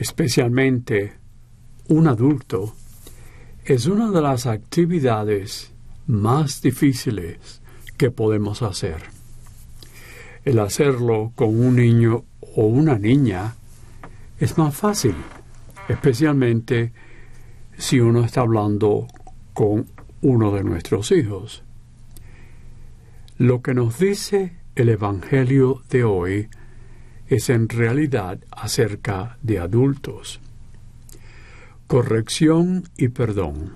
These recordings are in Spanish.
especialmente un adulto, es una de las actividades más difíciles que podemos hacer. El hacerlo con un niño o una niña es más fácil, especialmente si uno está hablando con uno de nuestros hijos. Lo que nos dice el Evangelio de hoy es en realidad acerca de adultos. Corrección y perdón.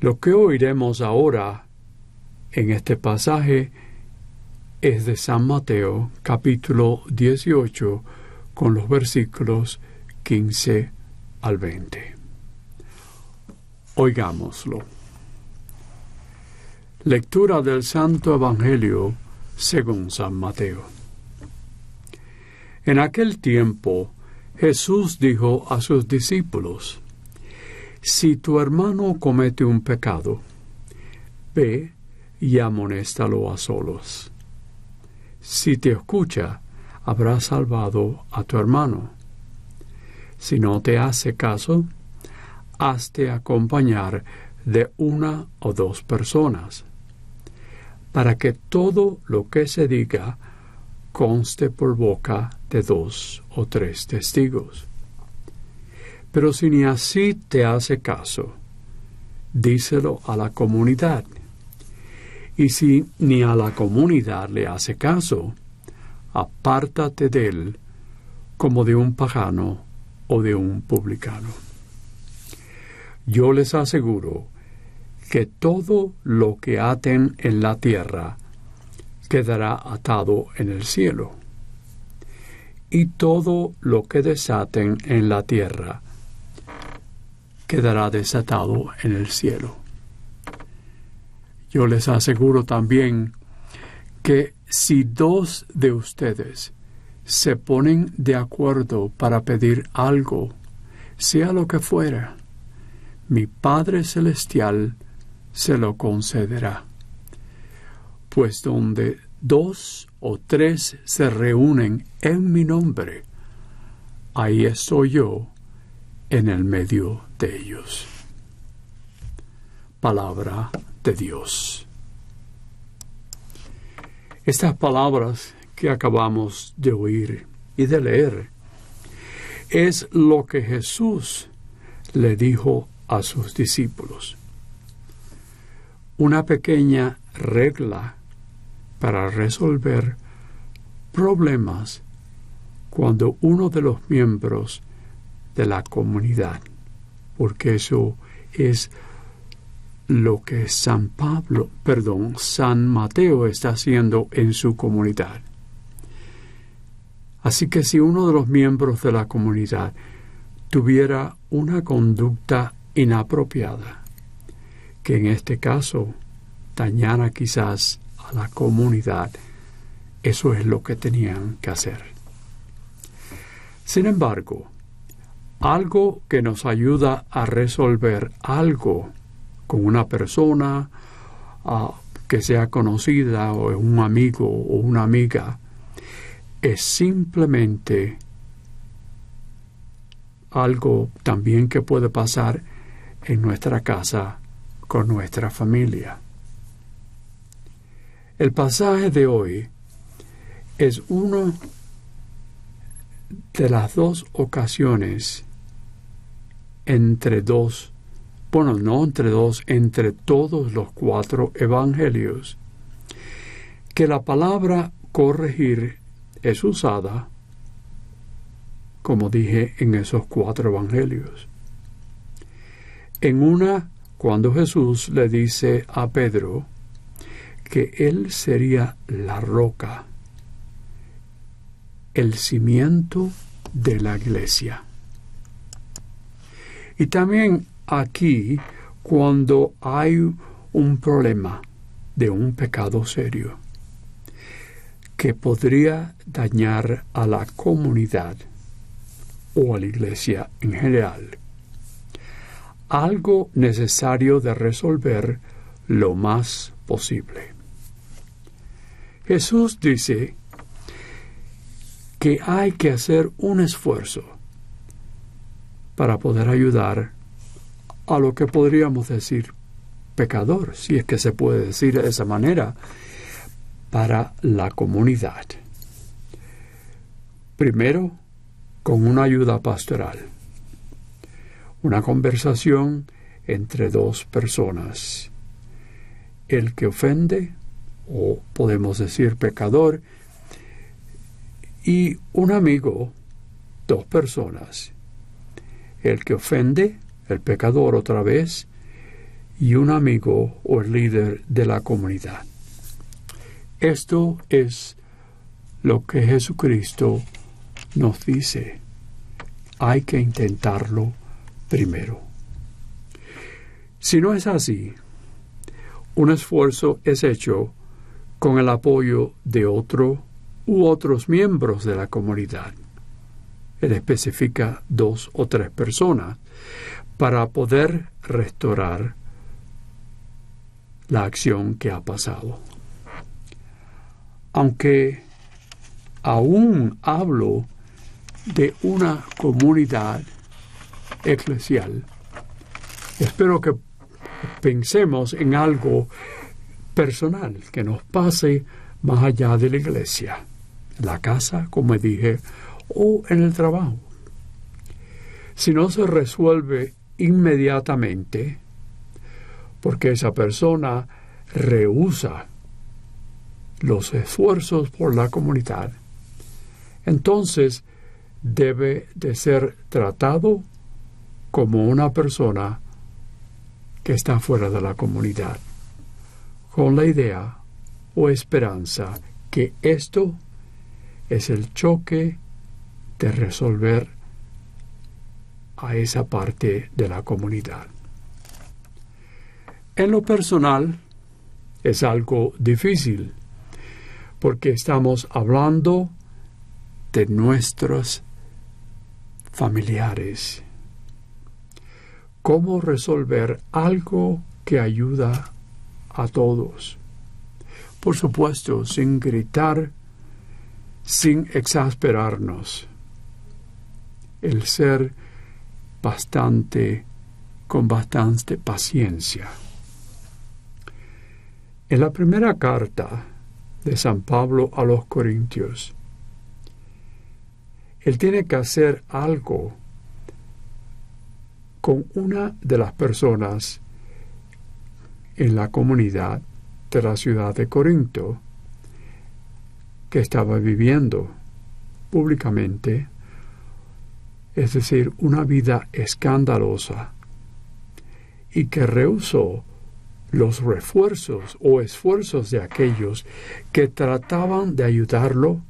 Lo que oiremos ahora en este pasaje es de San Mateo capítulo 18 con los versículos 15 al 20. Oigámoslo. Lectura del Santo Evangelio según San Mateo. En aquel tiempo Jesús dijo a sus discípulos, Si tu hermano comete un pecado, ve y amonéstalo a solos. Si te escucha, habrás salvado a tu hermano. Si no te hace caso, hazte acompañar de una o dos personas, para que todo lo que se diga conste por boca de dos o tres testigos. Pero si ni así te hace caso, díselo a la comunidad. Y si ni a la comunidad le hace caso, apártate de él como de un pagano o de un publicano. Yo les aseguro que todo lo que aten en la tierra quedará atado en el cielo y todo lo que desaten en la tierra quedará desatado en el cielo. Yo les aseguro también que si dos de ustedes se ponen de acuerdo para pedir algo, sea lo que fuera, mi Padre Celestial se lo concederá. Pues donde dos o tres se reúnen en mi nombre, ahí estoy yo en el medio de ellos. Palabra de Dios. Estas palabras que acabamos de oír y de leer es lo que Jesús le dijo a sus discípulos. Una pequeña regla para resolver problemas cuando uno de los miembros de la comunidad, porque eso es lo que San Pablo, perdón, San Mateo está haciendo en su comunidad. Así que si uno de los miembros de la comunidad tuviera una conducta inapropiada, que en este caso dañara quizás la comunidad. Eso es lo que tenían que hacer. Sin embargo, algo que nos ayuda a resolver algo con una persona ah, que sea conocida o un amigo o una amiga es simplemente algo también que puede pasar en nuestra casa con nuestra familia. El pasaje de hoy es uno de las dos ocasiones entre dos, bueno, no entre dos, entre todos los cuatro evangelios, que la palabra corregir es usada, como dije, en esos cuatro evangelios. En una, cuando Jesús le dice a Pedro, que Él sería la roca, el cimiento de la iglesia. Y también aquí cuando hay un problema de un pecado serio que podría dañar a la comunidad o a la iglesia en general. Algo necesario de resolver lo más posible. Jesús dice que hay que hacer un esfuerzo para poder ayudar a lo que podríamos decir pecador, si es que se puede decir de esa manera, para la comunidad. Primero, con una ayuda pastoral, una conversación entre dos personas. El que ofende, o podemos decir pecador, y un amigo, dos personas. El que ofende, el pecador otra vez, y un amigo o el líder de la comunidad. Esto es lo que Jesucristo nos dice. Hay que intentarlo primero. Si no es así, un esfuerzo es hecho con el apoyo de otro u otros miembros de la comunidad. Él especifica dos o tres personas para poder restaurar la acción que ha pasado. Aunque aún hablo de una comunidad eclesial, espero que pensemos en algo personal que nos pase más allá de la iglesia, la casa, como dije, o en el trabajo. Si no se resuelve inmediatamente, porque esa persona rehúsa los esfuerzos por la comunidad, entonces debe de ser tratado como una persona que está fuera de la comunidad, con la idea o esperanza que esto es el choque de resolver a esa parte de la comunidad. En lo personal es algo difícil porque estamos hablando de nuestros familiares. ¿Cómo resolver algo que ayuda a todos? Por supuesto, sin gritar, sin exasperarnos. El ser bastante, con bastante paciencia. En la primera carta de San Pablo a los Corintios, él tiene que hacer algo con una de las personas en la comunidad de la ciudad de Corinto que estaba viviendo públicamente, es decir, una vida escandalosa, y que rehusó los refuerzos o esfuerzos de aquellos que trataban de ayudarlo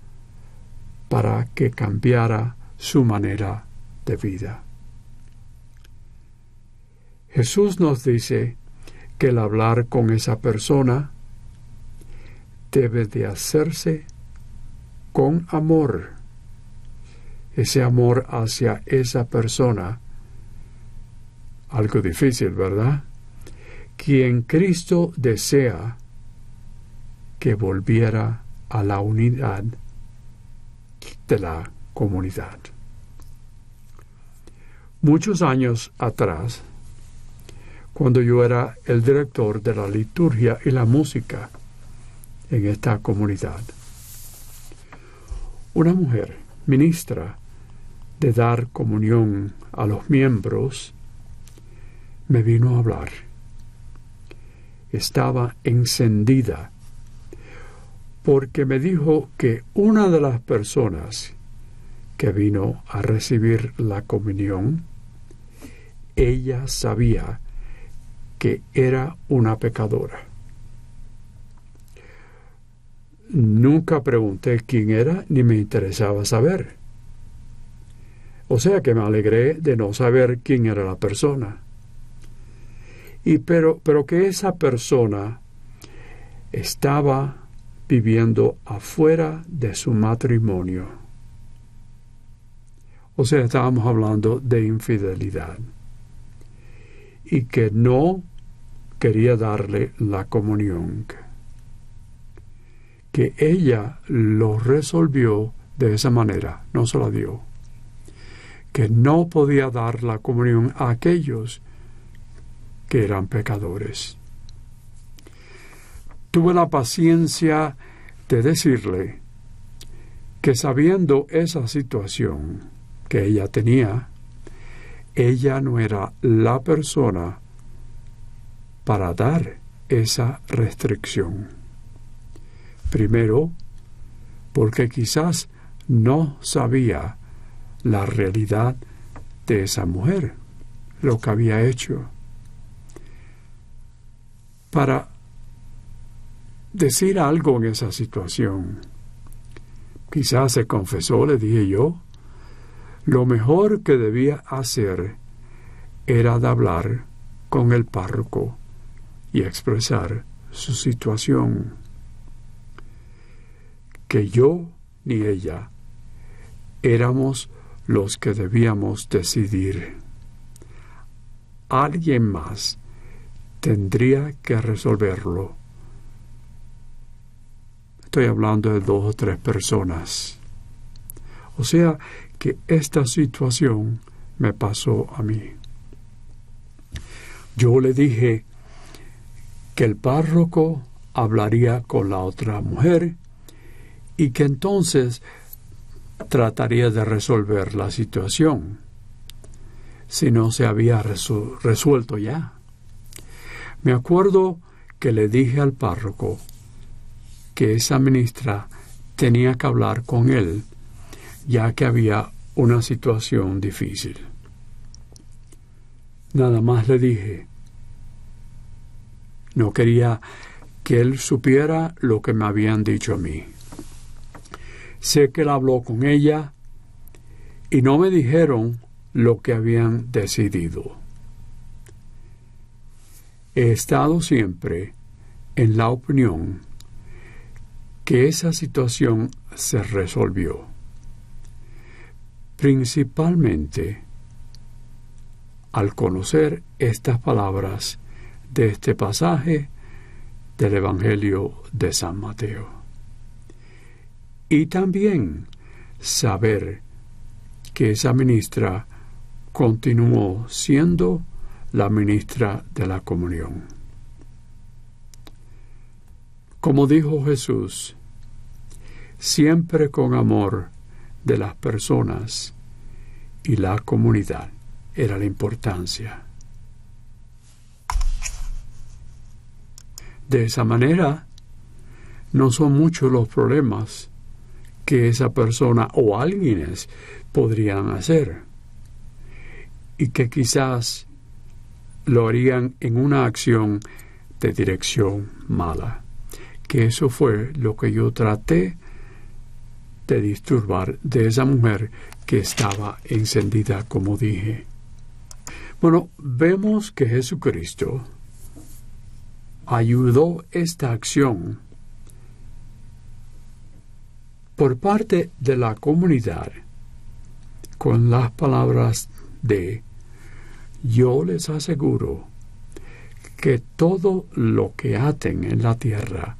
para que cambiara su manera de vida. Jesús nos dice que el hablar con esa persona debe de hacerse con amor. Ese amor hacia esa persona. Algo difícil, ¿verdad? quien Cristo desea que volviera a la unidad de la comunidad. Muchos años atrás, cuando yo era el director de la liturgia y la música en esta comunidad, una mujer, ministra de dar comunión a los miembros, me vino a hablar. Estaba encendida porque me dijo que una de las personas que vino a recibir la comunión, ella sabía que era una pecadora. Nunca pregunté quién era ni me interesaba saber. O sea que me alegré de no saber quién era la persona. Y pero, pero que esa persona estaba viviendo afuera de su matrimonio. O sea, estábamos hablando de infidelidad. Y que no quería darle la comunión. Que ella lo resolvió de esa manera, no se la dio. Que no podía dar la comunión a aquellos que eran pecadores. Tuve la paciencia de decirle que sabiendo esa situación que ella tenía, ella no era la persona para dar esa restricción. Primero, porque quizás no sabía la realidad de esa mujer, lo que había hecho. Para decir algo en esa situación, quizás se confesó, le dije yo, lo mejor que debía hacer era de hablar con el párroco y expresar su situación. Que yo ni ella éramos los que debíamos decidir. Alguien más tendría que resolverlo. Estoy hablando de dos o tres personas. O sea que esta situación me pasó a mí. Yo le dije que el párroco hablaría con la otra mujer y que entonces trataría de resolver la situación si no se había resuelto ya. Me acuerdo que le dije al párroco que esa ministra tenía que hablar con él ya que había una situación difícil. Nada más le dije. No quería que él supiera lo que me habían dicho a mí. Sé que él habló con ella y no me dijeron lo que habían decidido. He estado siempre en la opinión que esa situación se resolvió principalmente al conocer estas palabras de este pasaje del Evangelio de San Mateo. Y también saber que esa ministra continuó siendo la ministra de la comunión. Como dijo Jesús, siempre con amor de las personas y la comunidad era la importancia. De esa manera, no son muchos los problemas que esa persona o alguienes podrían hacer y que quizás lo harían en una acción de dirección mala. Que eso fue lo que yo traté de disturbar de esa mujer que estaba encendida, como dije. Bueno, vemos que Jesucristo ayudó esta acción. Por parte de la comunidad con las palabras de yo les aseguro que todo lo que aten en la tierra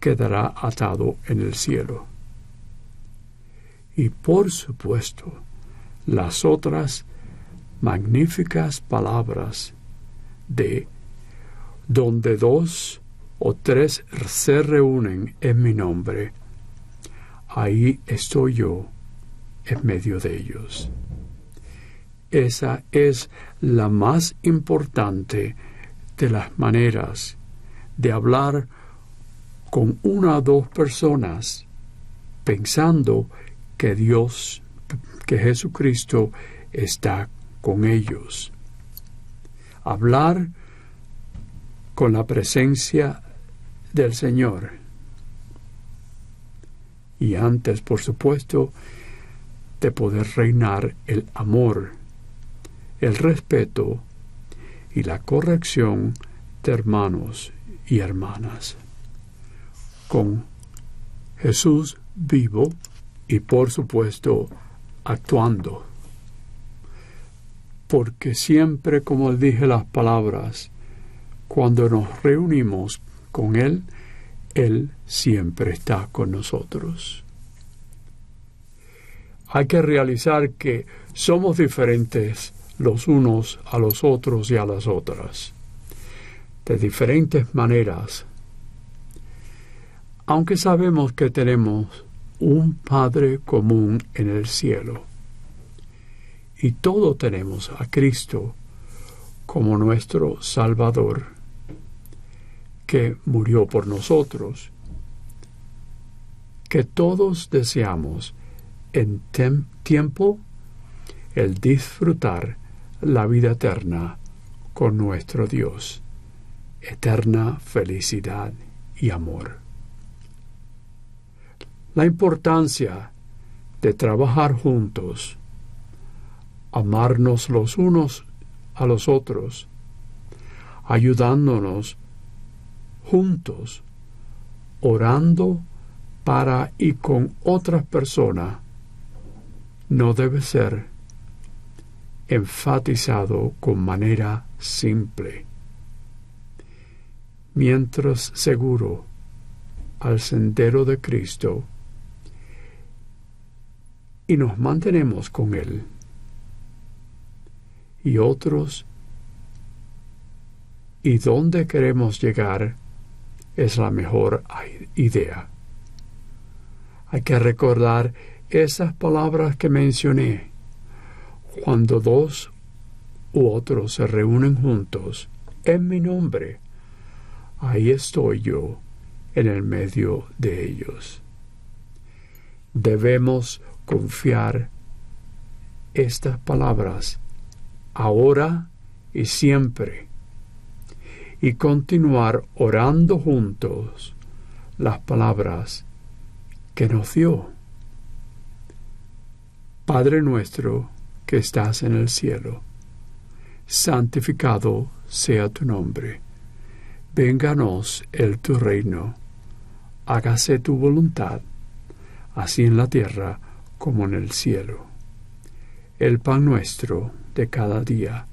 quedará atado en el cielo y por supuesto las otras magníficas palabras de donde dos o tres se reúnen en mi nombre, ahí estoy yo en medio de ellos. Esa es la más importante de las maneras de hablar con una o dos personas pensando que Dios, que Jesucristo está con ellos. Hablar con la presencia del Señor. Y antes, por supuesto, de poder reinar el amor, el respeto y la corrección de hermanos y hermanas. Con Jesús vivo y por supuesto actuando. Porque siempre, como dije las palabras, cuando nos reunimos con Él, Él siempre está con nosotros. Hay que realizar que somos diferentes los unos a los otros y a las otras, de diferentes maneras, aunque sabemos que tenemos un Padre común en el cielo. Y todo tenemos a Cristo como nuestro Salvador, que murió por nosotros, que todos deseamos en tiempo el disfrutar la vida eterna con nuestro Dios, eterna felicidad y amor. La importancia de trabajar juntos, amarnos los unos a los otros, ayudándonos juntos, orando para y con otras personas, no debe ser enfatizado con manera simple. Mientras seguro al sendero de Cristo, y nos mantenemos con Él. Y otros, y dónde queremos llegar, es la mejor idea. Hay que recordar esas palabras que mencioné. Cuando dos u otros se reúnen juntos en mi nombre, ahí estoy yo en el medio de ellos. Debemos confiar estas palabras ahora y siempre y continuar orando juntos las palabras que nos dio. Padre nuestro que estás en el cielo, santificado sea tu nombre. Vénganos el tu reino. Hágase tu voluntad, así en la tierra como en el cielo. El pan nuestro de cada día,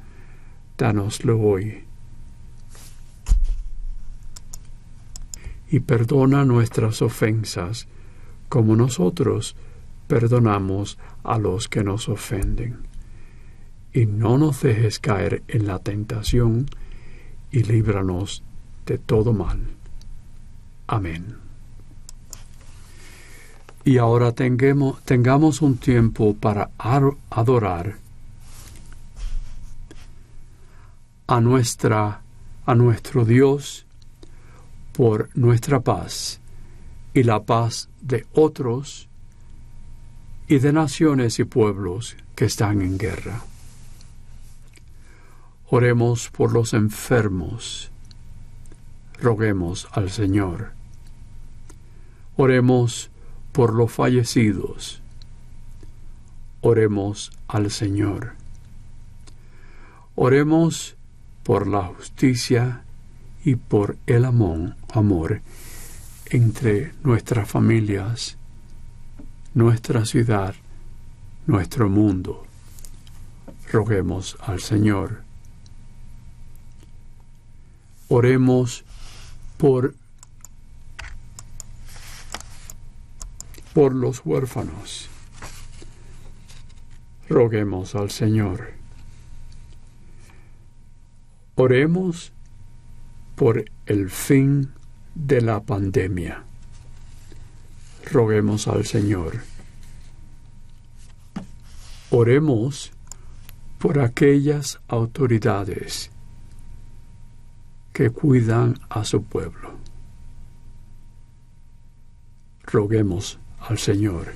danoslo hoy. Y perdona nuestras ofensas, como nosotros perdonamos a los que nos ofenden. Y no nos dejes caer en la tentación, y líbranos de todo mal. Amén. Y ahora tengamos, tengamos un tiempo para adorar a nuestra a nuestro Dios por nuestra paz y la paz de otros y de naciones y pueblos que están en guerra. Oremos por los enfermos. Roguemos al Señor. Oremos por los fallecidos. Oremos al Señor. Oremos por la justicia y por el amor, amor entre nuestras familias, nuestra ciudad, nuestro mundo. Roguemos al Señor. Oremos por por los huérfanos. Roguemos al Señor. Oremos por el fin de la pandemia. Roguemos al Señor. Oremos por aquellas autoridades que cuidan a su pueblo. Roguemos al Señor.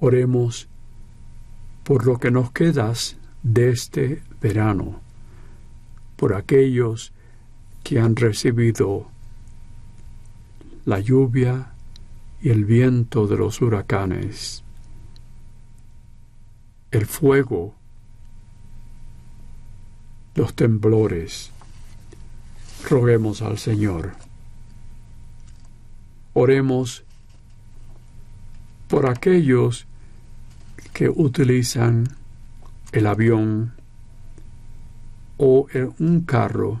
Oremos por lo que nos quedas de este verano, por aquellos que han recibido la lluvia y el viento de los huracanes, el fuego, los temblores. Roguemos al Señor. Oremos por aquellos que utilizan el avión o un carro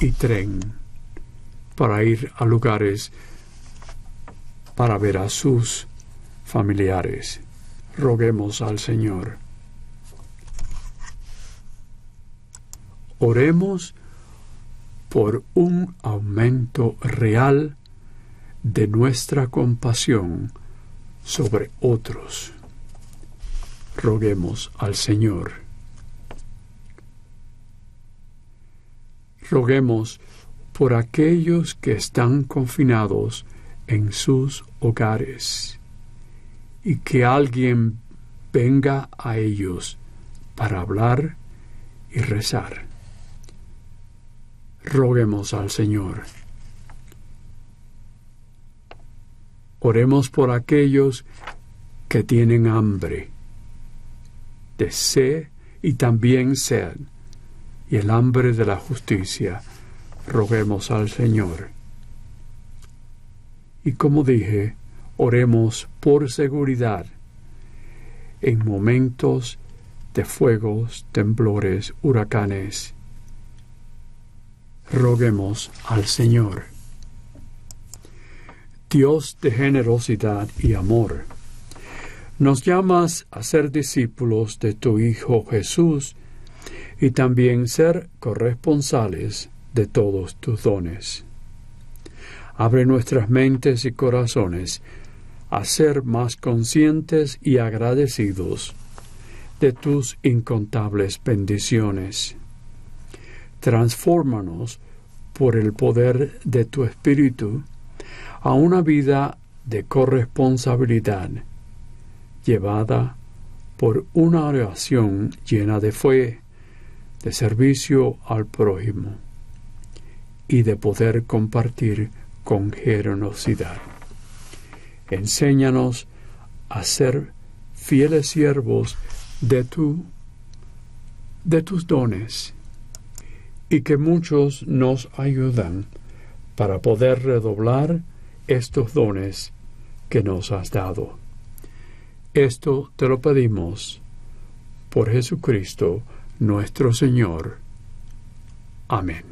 y tren para ir a lugares para ver a sus familiares. Roguemos al Señor. Oremos por un aumento real de nuestra compasión sobre otros. Roguemos al Señor. Roguemos por aquellos que están confinados en sus hogares y que alguien venga a ellos para hablar y rezar. Roguemos al Señor. Oremos por aquellos que tienen hambre, sed y también sed, y el hambre de la justicia. Roguemos al Señor. Y como dije, oremos por seguridad en momentos de fuegos, temblores, huracanes. Roguemos al Señor. Dios de generosidad y amor, nos llamas a ser discípulos de tu Hijo Jesús y también ser corresponsales de todos tus dones. Abre nuestras mentes y corazones a ser más conscientes y agradecidos de tus incontables bendiciones. Transfórmanos por el poder de tu Espíritu a una vida de corresponsabilidad, llevada por una oración llena de fe, de servicio al prójimo y de poder compartir con generosidad. Enséñanos a ser fieles siervos de tu de tus dones y que muchos nos ayudan para poder redoblar estos dones que nos has dado. Esto te lo pedimos por Jesucristo nuestro Señor. Amén.